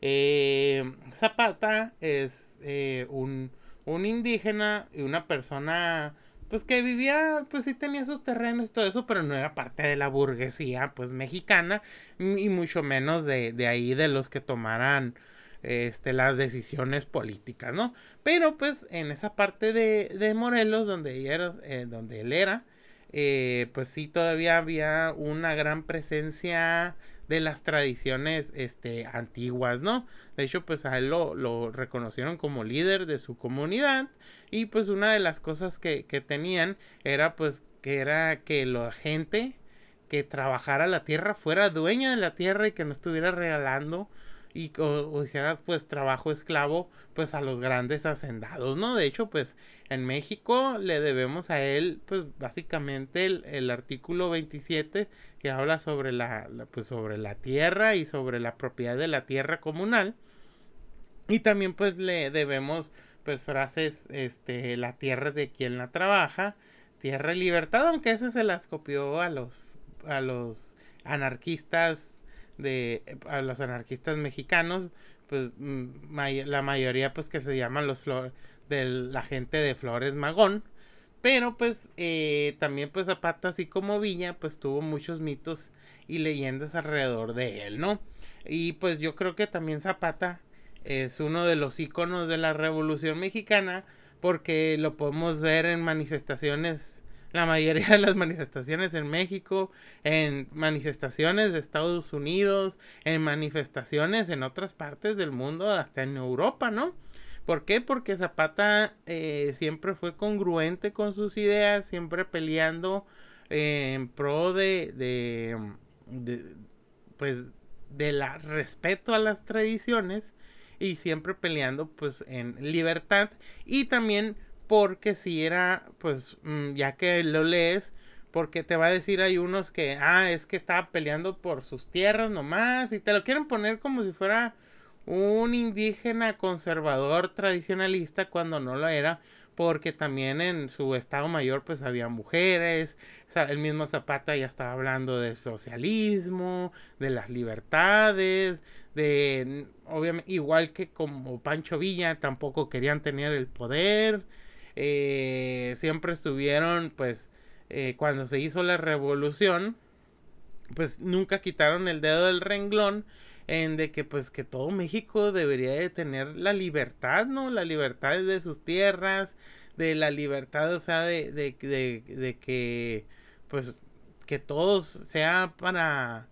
Eh, Zapata es eh, un, un, indígena y una persona pues que vivía, pues sí tenía sus terrenos y todo eso, pero no era parte de la burguesía pues mexicana y mucho menos de, de ahí de los que tomaran este, las decisiones políticas, ¿no? Pero pues en esa parte de, de Morelos, donde, era, eh, donde él era, eh, pues sí todavía había una gran presencia de las tradiciones este, antiguas, ¿no? De hecho, pues a él lo, lo, reconocieron como líder de su comunidad y pues una de las cosas que, que tenían era pues que era que la gente que trabajara la tierra fuera dueña de la tierra y que no estuviera regalando y o, hiciera pues trabajo esclavo pues a los grandes hacendados, ¿no? De hecho pues en México le debemos a él pues básicamente el, artículo 27 que habla sobre la, pues sobre la tierra y sobre la propiedad de la tierra comunal y también pues le debemos pues frases este la tierra de quien la trabaja tierra y libertad aunque ese se las copió a los a los anarquistas de a los anarquistas mexicanos, pues mm, la mayoría pues que se llaman los flores de la gente de Flores Magón, pero pues eh, también pues Zapata así como Villa pues tuvo muchos mitos y leyendas alrededor de él, ¿no? Y pues yo creo que también Zapata es uno de los iconos de la Revolución Mexicana porque lo podemos ver en manifestaciones la mayoría de las manifestaciones en México, en manifestaciones de Estados Unidos, en manifestaciones en otras partes del mundo, hasta en Europa, ¿no? ¿Por qué? Porque Zapata eh, siempre fue congruente con sus ideas, siempre peleando eh, en pro de, de, de, pues, de la respeto a las tradiciones y siempre peleando, pues, en libertad y también porque si era, pues, mm, ya que lo lees, porque te va a decir hay unos que, ah, es que estaba peleando por sus tierras nomás, y te lo quieren poner como si fuera un indígena conservador tradicionalista cuando no lo era, porque también en su estado mayor pues había mujeres, el mismo Zapata ya estaba hablando de socialismo, de las libertades, de, obviamente, igual que como Pancho Villa, tampoco querían tener el poder, eh, siempre estuvieron, pues, eh, cuando se hizo la revolución, pues nunca quitaron el dedo del renglón en de que pues que todo México debería de tener la libertad, ¿no? La libertad de sus tierras, de la libertad, o sea, de, de, de, que pues que todos sea para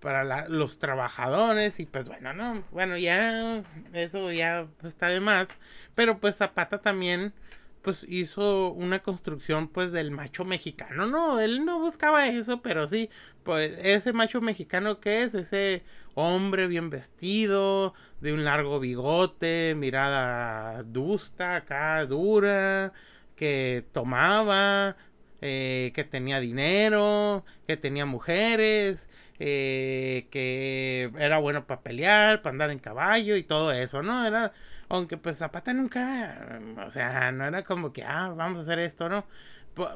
para los trabajadores y pues bueno, no, bueno, ya eso ya está de más, pero pues Zapata también pues hizo una construcción pues del macho mexicano. No, él no buscaba eso, pero sí, pues ese macho mexicano que es, ese hombre bien vestido, de un largo bigote, mirada dusta, acá dura, que tomaba, eh, que tenía dinero, que tenía mujeres, eh, que era bueno para pelear, para andar en caballo y todo eso, ¿no? Era aunque pues Zapata nunca, o sea, no era como que, ah, vamos a hacer esto, ¿no?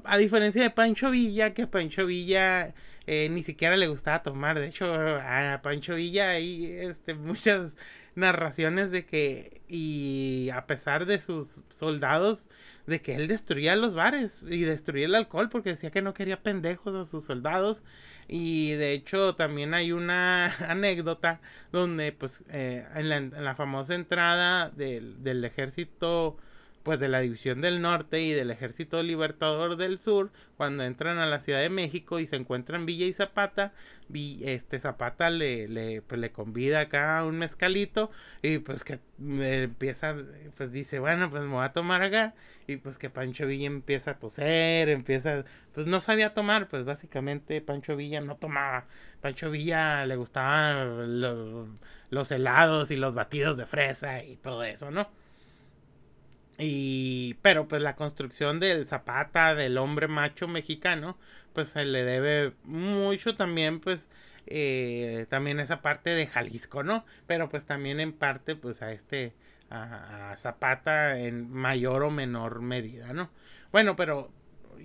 A diferencia de Pancho Villa, que Pancho Villa eh, ni siquiera le gustaba tomar. De hecho, a Pancho Villa hay este, muchas narraciones de que, y a pesar de sus soldados, de que él destruía los bares y destruía el alcohol porque decía que no quería pendejos a sus soldados. Y de hecho también hay una anécdota donde pues eh, en, la, famosa entrada del, del ejército pues de la División del Norte y del Ejército Libertador del Sur, cuando entran a la Ciudad de México y se encuentran Villa y Zapata, este Zapata le, le, pues, le convida acá un mezcalito y pues que empieza, pues dice, bueno, pues me voy a tomar acá y pues que Pancho Villa empieza a toser, empieza, pues no sabía tomar, pues básicamente Pancho Villa no tomaba, Pancho Villa le gustaban los helados y los batidos de fresa y todo eso, ¿no? Y, pero pues la construcción del Zapata, del hombre macho mexicano, pues se le debe mucho también, pues, eh, también esa parte de Jalisco, ¿no? Pero pues también en parte, pues a este, a, Zapata en mayor o menor medida, ¿no? Bueno, pero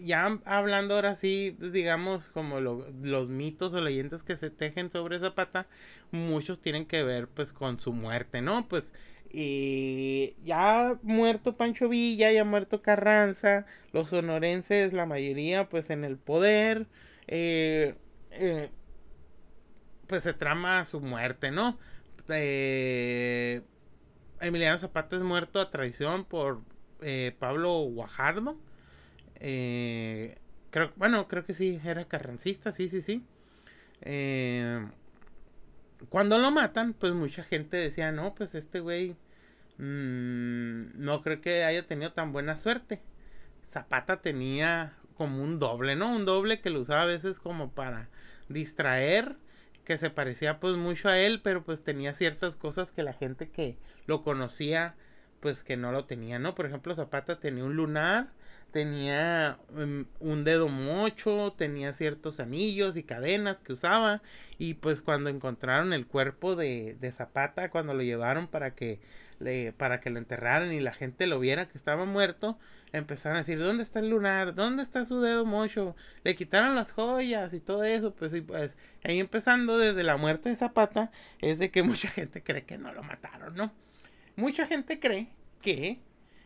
ya hablando ahora sí, pues, digamos, como los mitos o leyendas que se tejen sobre Zapata, muchos tienen que ver pues con su muerte, ¿no? Pues y ya muerto Pancho Villa, ya muerto Carranza, los sonorenses, la mayoría, pues en el poder, eh, eh, pues se trama su muerte, ¿no? Eh, Emiliano Zapata es muerto a traición por Pablo Guajardo. creo, bueno, creo que sí, era carrancista, sí, sí, sí. cuando lo matan, pues mucha gente decía, no, pues este güey mmm, no creo que haya tenido tan buena suerte. Zapata tenía como un doble, ¿no? Un doble que lo usaba a veces como para distraer, que se parecía pues mucho a él, pero pues tenía ciertas cosas que la gente que lo conocía pues que no lo tenía, ¿no? Por ejemplo, Zapata tenía un lunar, tenía um, un dedo mocho, tenía ciertos anillos y cadenas que usaba y pues cuando encontraron el cuerpo de, de Zapata, cuando lo llevaron para que para que lo enterraran y la gente lo viera que estaba muerto, empezaron a decir, ¿dónde está el lunar? ¿Dónde está su dedo mocho? Le quitaron las joyas y todo eso, pues y pues ahí empezando desde la muerte de Zapata es de que mucha gente cree que no lo mataron, ¿no? Mucha gente cree que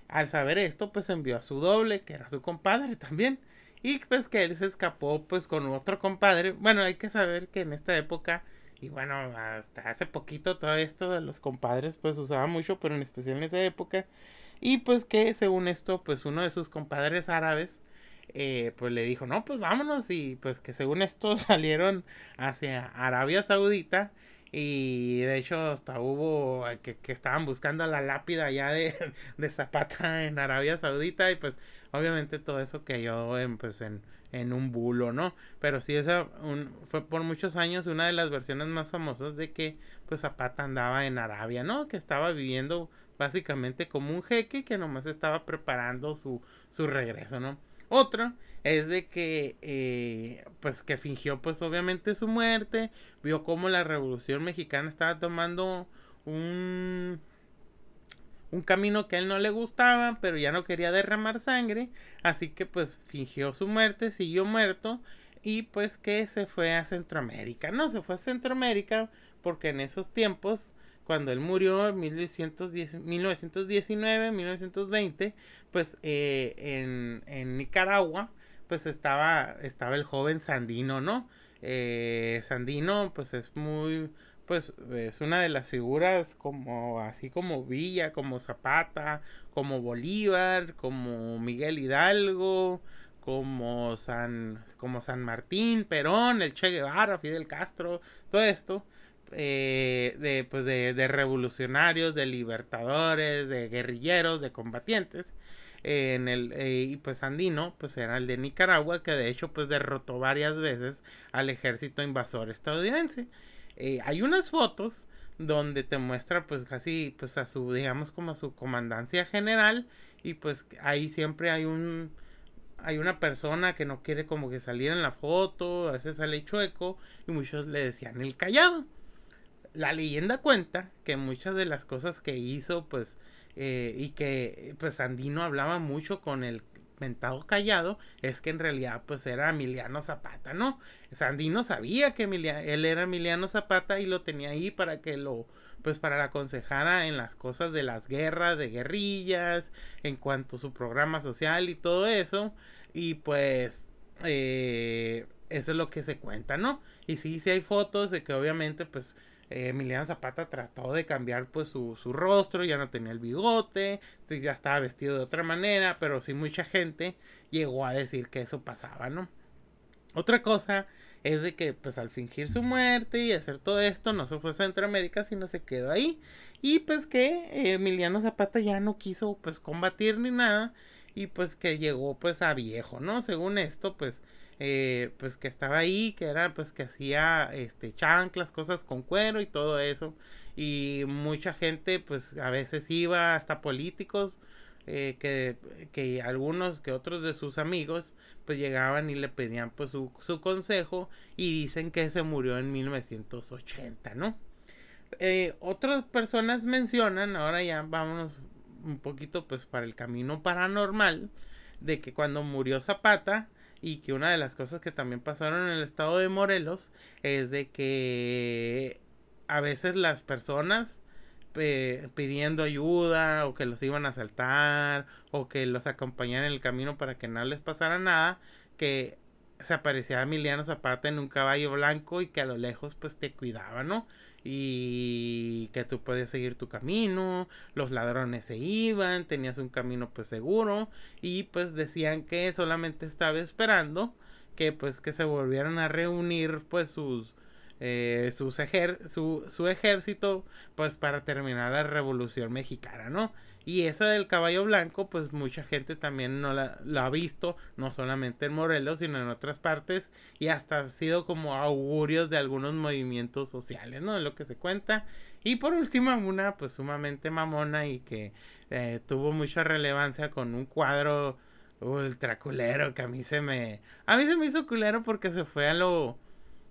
al saber esto, pues envió a su doble, que era su compadre también. Y pues que él se escapó pues con otro compadre. Bueno, hay que saber que en esta época y bueno, hasta hace poquito todo esto de los compadres pues usaba mucho, pero en especial en esa época. Y pues que según esto, pues uno de sus compadres árabes, eh, pues le dijo, no, pues vámonos. Y pues que según esto salieron hacia Arabia Saudita. Y de hecho hasta hubo que, que estaban buscando la lápida ya de, de Zapata en Arabia Saudita. Y pues obviamente todo eso cayó en, pues, en, en un bulo, ¿no? Pero sí, esa fue por muchos años una de las versiones más famosas de que pues Zapata andaba en Arabia, ¿no? Que estaba viviendo básicamente como un jeque que nomás estaba preparando su, su regreso, ¿no? Otro es de que eh, pues que fingió pues obviamente su muerte, vio cómo la revolución mexicana estaba tomando un un camino que a él no le gustaba, pero ya no quería derramar sangre, así que pues fingió su muerte, siguió muerto y pues que se fue a Centroamérica. No, se fue a Centroamérica porque en esos tiempos, cuando él murió en 1919, 1920, pues eh, en, en, Nicaragua, pues estaba, estaba el joven Sandino, ¿no? Eh, Sandino pues es muy pues es una de las figuras como así como Villa, como Zapata, como Bolívar, como Miguel Hidalgo, como San, como San Martín, Perón, el Che Guevara, Fidel Castro, todo esto. Eh, de, pues de, de, revolucionarios, de libertadores, de guerrilleros, de combatientes. en el eh, y pues Andino pues era el de Nicaragua que de hecho pues derrotó varias veces al ejército invasor estadounidense eh, hay unas fotos donde te muestra pues casi pues a su digamos como a su comandancia general y pues ahí siempre hay un hay una persona que no quiere como que salir en la foto, a veces sale chueco y muchos le decían el callado. La leyenda cuenta que muchas de las cosas que hizo pues eh, y que pues Andino hablaba mucho con el mentado callado es que en realidad pues era Emiliano Zapata, ¿no? Sandino sabía que él era Emiliano Zapata y lo tenía ahí para que lo pues para la aconsejara en las cosas de las guerras, de guerrillas, en cuanto a su programa social y todo eso. Y pues eh, eso es lo que se cuenta, ¿no? Y sí, sí hay fotos de que obviamente pues eh, Emiliano Zapata trató de cambiar pues su, su, rostro, ya no tenía el bigote, ya estaba vestido de otra manera, pero sí mucha gente llegó a decir que eso pasaba, ¿no? Otra cosa es de que pues al fingir su muerte y hacer todo esto no se fue a Centroamérica sino se quedó ahí y pues que Emiliano Zapata ya no quiso pues combatir ni nada y pues que llegó pues a viejo, ¿no? Según esto pues eh, pues que estaba ahí, que era pues que hacía este chanclas, cosas con cuero y todo eso y mucha gente pues a veces iba hasta políticos eh, que, que algunos que otros de sus amigos pues llegaban y le pedían pues su, su consejo y dicen que se murió en 1980, ¿no? Eh, otras personas mencionan, ahora ya vámonos un poquito pues para el camino paranormal, de que cuando murió Zapata y que una de las cosas que también pasaron en el estado de Morelos es de que a veces las personas pidiendo ayuda o que los iban a asaltar o que los acompañaran en el camino para que no les pasara nada, que se aparecía Emiliano Zapata en un caballo blanco y que a lo lejos pues te cuidaba, ¿no? Y que tú podías seguir tu camino, los ladrones se iban, tenías un camino pues seguro y pues decían que solamente estaba esperando que pues que se volvieran a reunir pues sus eh, sus su, su ejército pues para terminar la revolución mexicana, ¿no? Y esa del caballo blanco, pues mucha gente también no la, ha visto, no solamente en Morelos, sino en otras partes, y hasta ha sido como augurios de algunos movimientos sociales, ¿no? De lo que se cuenta. Y por último, una pues sumamente mamona y que eh, tuvo mucha relevancia con un cuadro ultra culero que a mí se me... A mí se me hizo culero porque se fue a lo...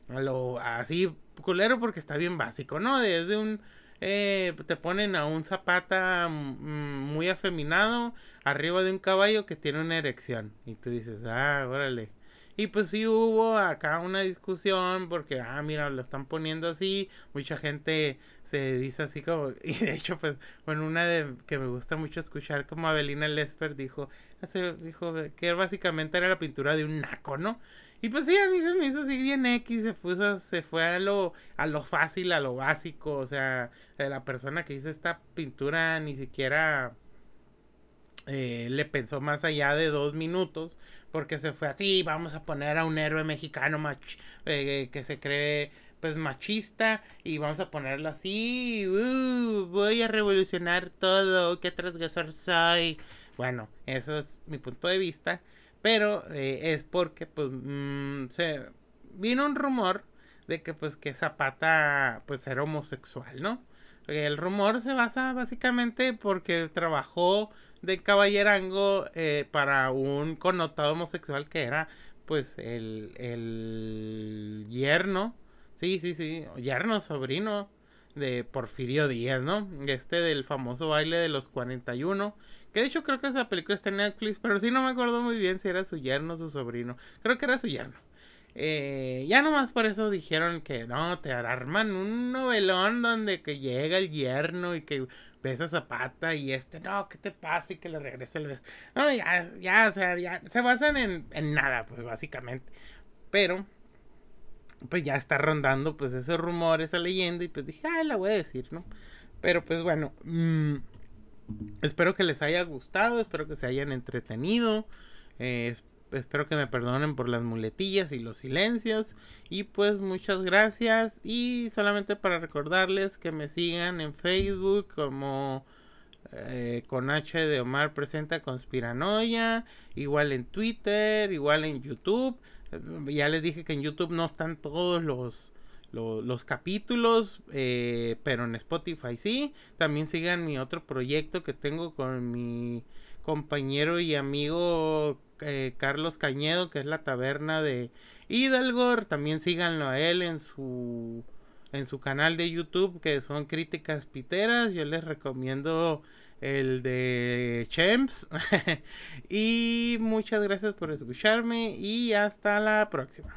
A lo... Así culero porque está bien básico, ¿no? Desde un eh, te ponen a un zapata mm, muy afeminado arriba de un caballo que tiene una erección. Y tú dices, ah, órale. Y pues sí hubo acá una discusión porque, ah, mira, lo están poniendo así. Mucha gente se dice así como, y de hecho, pues, bueno, una de que me gusta mucho escuchar como Avelina Lesper dijo, dijo que básicamente era la pintura de un naco, ¿no? Y pues sí, a mí se me hizo así bien X, se puso, se fue a lo, a lo fácil, a lo básico, o sea, la persona que hizo esta pintura ni siquiera eh, le pensó más allá de dos minutos, porque se fue así, vamos a poner a un héroe mexicano eh, que se cree pues machista y vamos a ponerlo así, uh, voy a revolucionar todo, qué transgresor soy. Bueno, eso es mi punto de vista. Pero eh, es porque pues mm, se vino un rumor de que pues que Zapata pues era homosexual, ¿no? El rumor se basa básicamente porque trabajó de caballerango eh, para un connotado homosexual que era pues el, el yerno, sí, sí, sí, yerno, sobrino de Porfirio Díaz, ¿no? Este del famoso baile de los 41 que de hecho creo que esa película está en Netflix, pero sí no me acuerdo muy bien si era su yerno o su sobrino. Creo que era su yerno. Eh, ya nomás por eso dijeron que no, te arman un novelón donde que llega el yerno y que besa Zapata y este, no, ¿qué te pasa? Y que le regrese el beso. No, ya, ya, o sea, ya se basan en, en nada, pues básicamente. Pero, pues ya está rondando pues ese rumor, esa leyenda y pues dije, ah, la voy a decir, ¿no? Pero pues bueno, mmm, Espero que les haya gustado, espero que se hayan entretenido. Eh, espero que me perdonen por las muletillas y los silencios. Y pues muchas gracias. Y solamente para recordarles que me sigan en Facebook como eh, con H de Omar presenta Conspiranoia. Igual en Twitter, igual en YouTube. Ya les dije que en YouTube no están todos los los capítulos, eh, pero en Spotify sí. También sigan mi otro proyecto que tengo con mi compañero y amigo eh, Carlos Cañedo, que es la taberna de Hidalgo. También síganlo a él en su en su canal de YouTube que son críticas piteras. Yo les recomiendo el de Champs. y muchas gracias por escucharme y hasta la próxima.